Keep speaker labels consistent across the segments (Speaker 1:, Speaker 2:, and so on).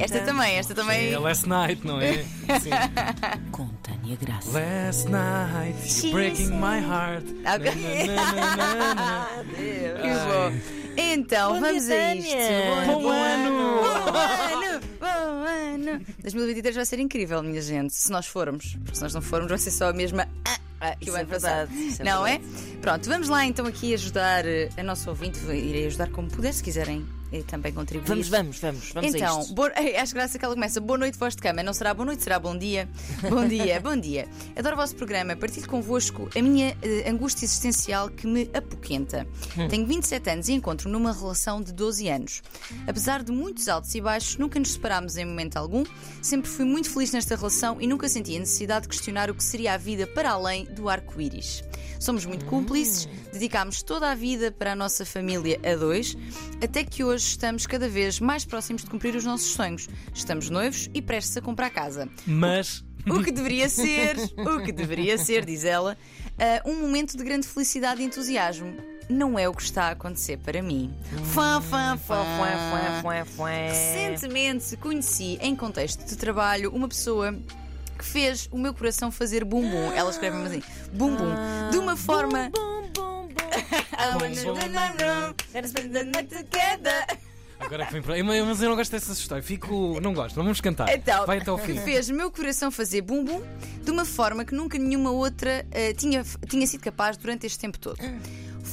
Speaker 1: Esta também, esta também.
Speaker 2: É Last Night, não é? Sim.
Speaker 3: Com Tânia Graça.
Speaker 2: Last night, you're breaking my heart.
Speaker 1: Ok.
Speaker 2: Na, na, na, na, na.
Speaker 1: Que bom. Então,
Speaker 3: Bom
Speaker 1: vamos
Speaker 3: dia,
Speaker 1: a isto.
Speaker 2: Bom ano!
Speaker 1: Bom ano! Bom ano! 2023 vai ser incrível, minha gente, se nós formos. Porque se nós não formos, vai ser só a mesma. ah, ah, que o
Speaker 3: é
Speaker 1: ano passado.
Speaker 3: é
Speaker 1: não é? Pronto, vamos lá então aqui ajudar eh, a nossa ouvinte. Irei ajudar como puder, se quiserem eh, também contribuir.
Speaker 3: Vamos, vamos, vamos. Vamos a
Speaker 1: Então,
Speaker 3: isto.
Speaker 1: boa- acho graça que ela começa. Boa noite, voz de cama. Não será boa noite, será bom dia. Bom dia, bom dia. Adoro o vosso programa. Partilho convosco a minha eh, angústia existencial que me apoquenta. Tenho 27 anos e encontro-me numa relação de 12 anos. Apesar de muitos altos e baixos, nunca nos separámos em momento algum. Sempre fui muito feliz nesta relação e nunca senti a necessidade de questionar o que seria a vida para além do arco-íris. Somos muito cúmplices, dedicámos toda a vida para a nossa família a dois, até que hoje estamos cada vez mais próximos de cumprir os nossos sonhos. Estamos noivos e prestes a comprar casa.
Speaker 2: Mas
Speaker 1: O que deveria ser, o que deveria ser, diz ela, ah, um momento de grande felicidade e entusiasmo. Não é o que está a acontecer para mim. Fã, fã, fã, Recentemente conheci, em contexto de trabalho, uma pessoa que fez o meu coração fazer bum bum. Ela escreve mesmo assim, bum bum, de uma forma.
Speaker 3: Bum, bum.
Speaker 2: Agora que vem para. Mas eu não gosto dessa história. Fico. Não gosto. Vamos cantar.
Speaker 1: Então,
Speaker 2: Vai até ao fim.
Speaker 1: fez o meu coração fazer bum bum de uma forma que nunca nenhuma outra eh, tinha, tinha sido capaz durante este tempo todo.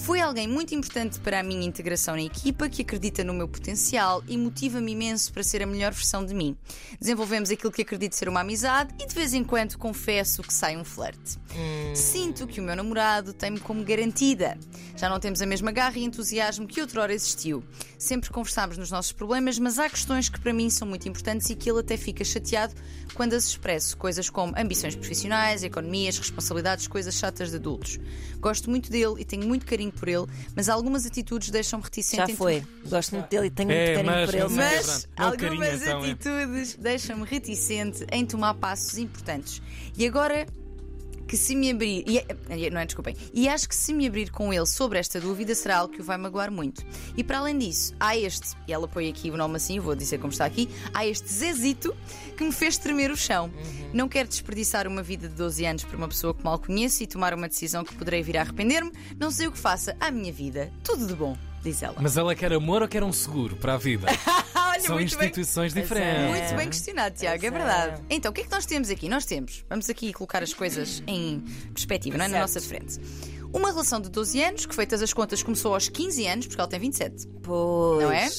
Speaker 1: Foi alguém muito importante para a minha integração na equipa, que acredita no meu potencial e motiva-me imenso para ser a melhor versão de mim. Desenvolvemos aquilo que acredito ser uma amizade e de vez em quando confesso que sai um flerte. Sinto que o meu namorado tem-me como garantida. Já não temos a mesma garra e entusiasmo que outrora existiu. Sempre conversámos nos nossos problemas, mas há questões que para mim são muito importantes e que ele até fica chateado quando as expresso. Coisas como ambições profissionais, economias, responsabilidades, coisas chatas de adultos. Gosto muito dele e tenho muito carinho por ele, mas algumas atitudes deixam-me reticente.
Speaker 3: Já foi. Gosto muito dele e tenho muito
Speaker 2: É,
Speaker 3: carinho
Speaker 2: mas-
Speaker 3: por ele.
Speaker 2: mas-
Speaker 1: Mas
Speaker 2: não
Speaker 1: algumas
Speaker 2: carinho, então, é.
Speaker 1: atitudes deixam-me reticente em tomar passos importantes. E agora que se me abrir. E, eh, não é, desculpem. E acho que se me abrir com ele sobre esta dúvida será algo que o vai magoar muito. E para além disso, há este, e ela põe aqui o nome assim, vou dizer como está aqui, há este Zezito que me fez tremer o chão.
Speaker 2: Uhum.
Speaker 1: Não quero desperdiçar uma vida de 12 anos por uma pessoa que mal conheço e tomar uma decisão que poderei vir a arrepender-me. Não sei o que faça à minha vida. Tudo de bom, diz ela.
Speaker 2: Mas ela quer amor ou quer um seguro para a vida?
Speaker 1: Olha,
Speaker 2: São
Speaker 1: muito bem.
Speaker 2: instituições
Speaker 3: é.
Speaker 2: diferentes.
Speaker 1: Muito bem questionado, Tiago, é
Speaker 3: é.
Speaker 1: verdade. Então, o que é que nós temos aqui? Nós temos, vamos aqui colocar as coisas em perspectiva, não é? Na nossa frente. Uma relação de 12 anos, que feitas as contas começou aos 15 anos, porque ela tem 27,
Speaker 3: Pois.
Speaker 1: não é?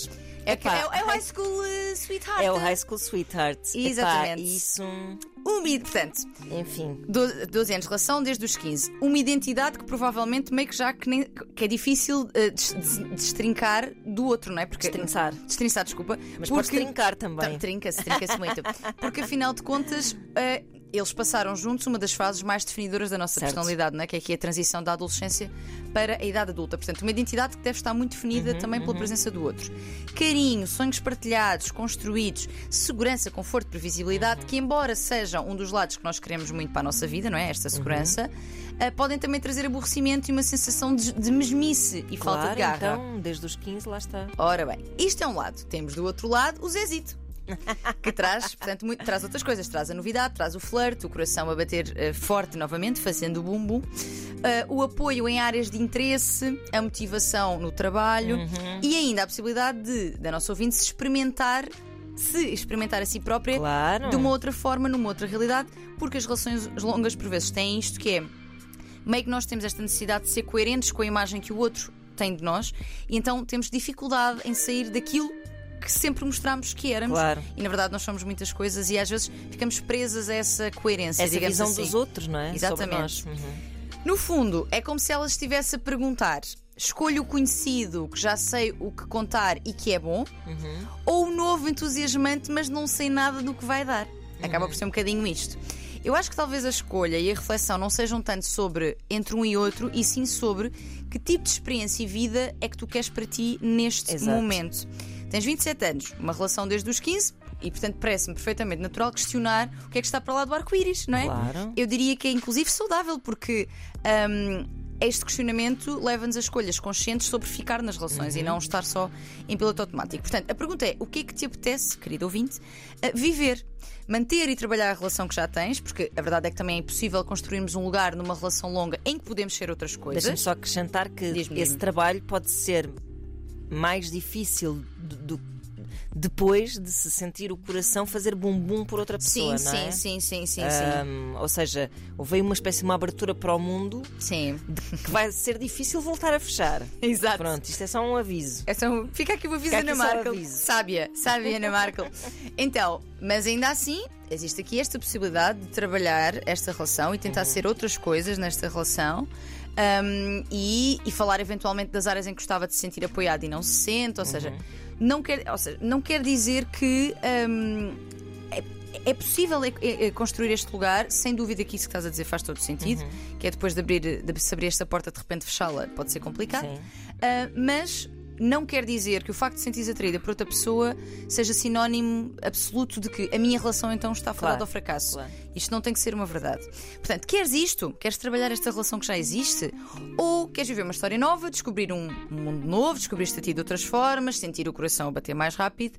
Speaker 1: É,
Speaker 3: Epá,
Speaker 1: é, é o High School uh, Sweetheart.
Speaker 3: É o High School Sweetheart. Epá,
Speaker 1: Exatamente.
Speaker 3: isso,
Speaker 1: Uma, portanto,
Speaker 3: enfim.
Speaker 1: 12, 12 anos de relação desde os 15. Uma identidade que provavelmente meio que já que, nem- que é difícil uh, des- des- destrincar do outro, não é? Porque,
Speaker 3: Destrinçar.
Speaker 1: Destrinçar, desculpa.
Speaker 3: Mas
Speaker 1: porque-
Speaker 3: podes trincar também.
Speaker 1: Trinca-se, trinca-se muito. Porque afinal de contas, eh, eles passaram juntos uma das fases mais definidoras da nossa
Speaker 3: Certo.
Speaker 1: personalidade, não é? que é aqui a transição da adolescência para a idade adulta. Portanto, uma identidade que deve estar muito definida também pela presença do outro. Carinho, sonhos partilhados, construídos, segurança, conforto, previsibilidade, que embora sejam um dos lados que nós queremos muito para a nossa vida, não é? Esta segurança, eh, podem também trazer aborrecimento e uma sensação de, de mesmice e falta
Speaker 3: Claro,
Speaker 1: de garra.
Speaker 3: então, desde os 15 lá está.
Speaker 1: Ora bem, isto é um lado. Temos do outro lado o Zezito. Que traz, portanto, muito- traz outras coisas. Traz a novidade, traz o flerte, o coração a bater eh, forte novamente, fazendo o bumbum. Eh, o apoio em áreas de interesse, a motivação no trabalho e ainda a possibilidade de, da nossa ouvinte, se experimentar, se experimentar a si própria
Speaker 3: Claro.
Speaker 1: de uma outra forma, numa outra realidade, porque as relações longas por vezes têm isto que é meio que nós temos esta necessidade de ser coerentes com a imagem que o outro tem de nós e então temos dificuldade em sair daquilo que sempre mostramos que éramos.
Speaker 3: Claro.
Speaker 1: E na verdade nós somos muitas coisas e às vezes ficamos presas a essa coerência.
Speaker 3: Essa visão
Speaker 1: assim.
Speaker 3: dos outros, não é?
Speaker 1: Exatamente.
Speaker 3: Uhum.
Speaker 1: No fundo, é como se ela estivesse a perguntar: escolho o conhecido, que já sei o que contar e que é bom,
Speaker 3: Uhum.
Speaker 1: ou o novo entusiasmante, mas não sei nada do que vai dar. Acaba por ser um bocadinho isto. Eu acho que talvez a escolha e a reflexão não sejam tanto sobre entre um e outro, e sim sobre que tipo de experiência e vida é que tu queres para ti neste
Speaker 3: Exato.
Speaker 1: momento. Tens 27 anos, uma relação desde os 15, e portanto parece-me perfeitamente natural questionar o que é que está para lá do arco-íris, não é?
Speaker 3: Claro.
Speaker 1: Eu diria que é inclusive saudável, porque hum, este questionamento leva-nos a escolhas conscientes sobre ficar nas relações e não estar só em piloto automático. Portanto, a pergunta é: o que é que te apetece, querido ouvinte, a viver? Manter e trabalhar a relação que já tens, porque a verdade é que também é impossível construirmos um lugar numa relação longa em que podemos ser outras coisas.
Speaker 3: Deixa-me só acrescentar que esse trabalho pode ser mais difícil do, do- depois de se sentir o coração fazer bum-bum por outra pessoa,
Speaker 1: Sim,
Speaker 3: não é?
Speaker 1: sim, sim, sim, sim,
Speaker 3: Ahm, ou seja, houve uma espécie de uma abertura para o mundo
Speaker 1: sim. Sim.
Speaker 3: que vai ser difícil voltar a fechar.
Speaker 1: Exato.
Speaker 3: Pronto, isto é só um aviso.
Speaker 1: É só- fica aqui o aviso Ana Markel.
Speaker 3: aviso.
Speaker 1: Sábia, sábia Ana Markel. Então, mas ainda assim, existe aqui esta possibilidade de trabalhar esta relação e tentar ser outras coisas nesta relação. Um, e, e falar eventualmente das áreas em que gostava de se sentir apoiado e não se sente, ou seja, não quer, ou seja, não quer dizer que um, é, é possível é- é- construir este lugar, sem dúvida que isso que estás a dizer faz todo sentido, que é depois de abrir, de se abrir esta porta, de repente fechá-la, pode ser complicado. Uh, mas não quer dizer que o facto de sentires atraída por outra pessoa seja sinónimo absoluto de que a minha relação então está fora
Speaker 3: Claro,
Speaker 1: ao fracasso.
Speaker 3: claro.
Speaker 1: Isto não tem que ser uma verdade. Portanto, queres isto? Queres trabalhar esta relação que já existe? Ou queres viver uma história nova, descobrir um mundo novo, descobrir-te a ti de outras formas, sentir o coração a bater mais rápido?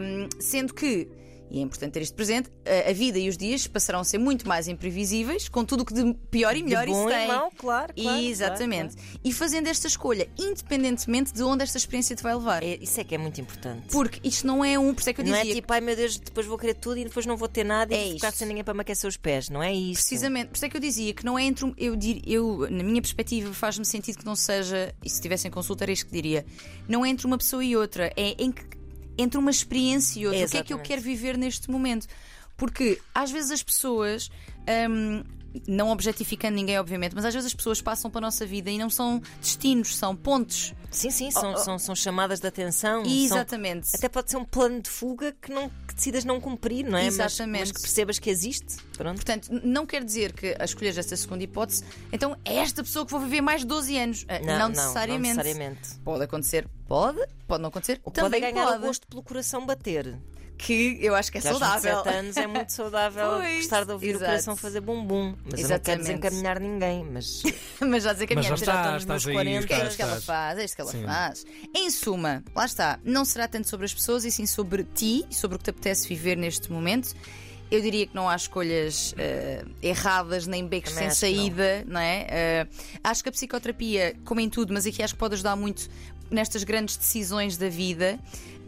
Speaker 1: Um, sendo que. E é importante ter isto presente, a a vida e os dias passarão a ser muito mais imprevisíveis, com tudo o que de pior e melhor
Speaker 3: de bom
Speaker 1: isso
Speaker 3: e
Speaker 1: tem.
Speaker 3: mau, claro, claro,
Speaker 1: Exatamente.
Speaker 3: claro,
Speaker 1: E fazendo esta escolha, independentemente de onde esta experiência te vai levar.
Speaker 3: É, isso é que é muito importante.
Speaker 1: Porque isto não é um, por isso é que eu
Speaker 3: não
Speaker 1: dizia.
Speaker 3: é tipo, ai meu Deus, depois vou querer tudo e depois não vou ter nada
Speaker 1: É
Speaker 3: e ficar sem ninguém para me aquecer os pés. Não é isso.
Speaker 1: Precisamente, por isso é que eu dizia que não é entre um, eu, dir, eu na minha perspectiva faz-me sentido que não seja, e se tivessem consulta era isto que diria, não é entre uma pessoa e outra, é em que- entre uma experiência e outra. O que é que eu
Speaker 3: Exatamente.
Speaker 1: quero viver neste momento? Porque às vezes as pessoas. hum, não objetificando ninguém, obviamente, mas às vezes as pessoas passam pela nossa vida e não são destinos, são pontos.
Speaker 3: Sim, sim, são,
Speaker 1: Oh, oh.
Speaker 3: são, são chamadas de atenção. são-
Speaker 1: Exatamente.
Speaker 3: até pode ser um plano de fuga que, não, decidas não cumprir, não é? Mas-
Speaker 1: Exatamente.
Speaker 3: Mas, que percebas que existe. Pronto.
Speaker 1: Portanto, não quer dizer que a escolher esta segunda hipótese, então é esta pessoa que vou viver mais de 12 anos. Ah,
Speaker 3: Não, não,
Speaker 1: necessariamente.
Speaker 3: não necessariamente.
Speaker 1: Pode acontecer, pode, pode não acontecer.
Speaker 3: Ou pode
Speaker 1: também
Speaker 3: ganhar
Speaker 1: pode.
Speaker 3: o gosto pelo coração bater.
Speaker 1: Que eu acho que é
Speaker 3: Que aos
Speaker 1: saudável.
Speaker 3: 27 anos é muito saudável
Speaker 1: Pois,
Speaker 3: gostar de ouvir
Speaker 1: exato.
Speaker 3: o coração fazer bum-bum. Mas eu não quero
Speaker 1: Exatamente.
Speaker 3: desencaminhar ninguém. Mas
Speaker 1: Mas já a
Speaker 2: Mas já
Speaker 3: já
Speaker 2: está,
Speaker 3: nos
Speaker 2: estás
Speaker 3: meus
Speaker 2: aí.
Speaker 3: 40,
Speaker 1: Que é isto que ela faz, é isto que ela
Speaker 2: Sim.
Speaker 1: faz. Em suma, lá está, não será tanto sobre as pessoas e sim sobre ti, sobre o que te apetece viver neste momento. Eu diria que não há escolhas eh, erradas nem becos sem
Speaker 3: que não.
Speaker 1: saída, não, é? Eh, acho que a psicoterapia, como em tudo, mas aqui acho que pode ajudar muito nestas grandes decisões da vida.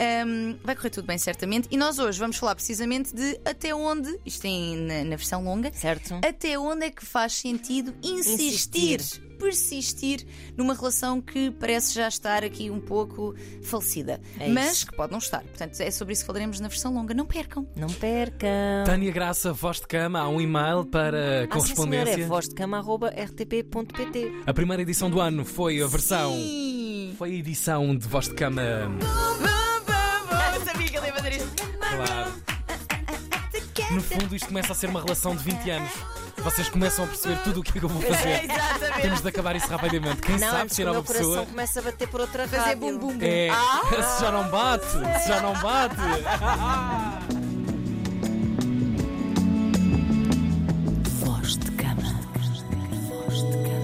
Speaker 1: Ahm, vai correr tudo bem, certamente. E nós hoje vamos falar precisamente de até onde, isto tem na, na versão longa,
Speaker 3: certo?
Speaker 1: até onde é que faz sentido insistir,
Speaker 3: Insistir.
Speaker 1: persistir numa relação que parece já estar aqui um pouco falecida,
Speaker 3: É
Speaker 1: mas
Speaker 3: isso.
Speaker 1: que pode não estar. Portanto, é sobre isso que falaremos na versão longa. Não percam.
Speaker 3: Não percam.
Speaker 2: Tânia Graça, voz de cama, há um e-mail para
Speaker 3: Ah, sim,
Speaker 2: correspondência.
Speaker 3: senhor, é vozdecama.rtp.pt.
Speaker 2: A primeira edição do ano foi a versão.
Speaker 1: Sim.
Speaker 2: Foi a edição de voz de cama.
Speaker 1: Eu sabia que ele ia fazer isto.
Speaker 2: Claro. No fundo, isto começa a ser uma relação de 20 anos. Vocês começam a perceber tudo o que é que eu vou fazer.
Speaker 1: Exatamente.
Speaker 2: Temos de acabar isso rapidamente. Quem
Speaker 3: Não,
Speaker 2: sabe
Speaker 3: antes
Speaker 2: se
Speaker 3: que
Speaker 2: a
Speaker 3: o meu
Speaker 2: nova
Speaker 3: coração
Speaker 2: pessoa.
Speaker 3: começa a bater por outra
Speaker 1: Fazer bum bum bum.
Speaker 2: É, se já não bate, se já não bate.